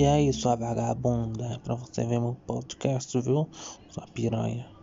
E é aí, sua vagabunda, é pra você ver meu podcast, viu? Sua piranha.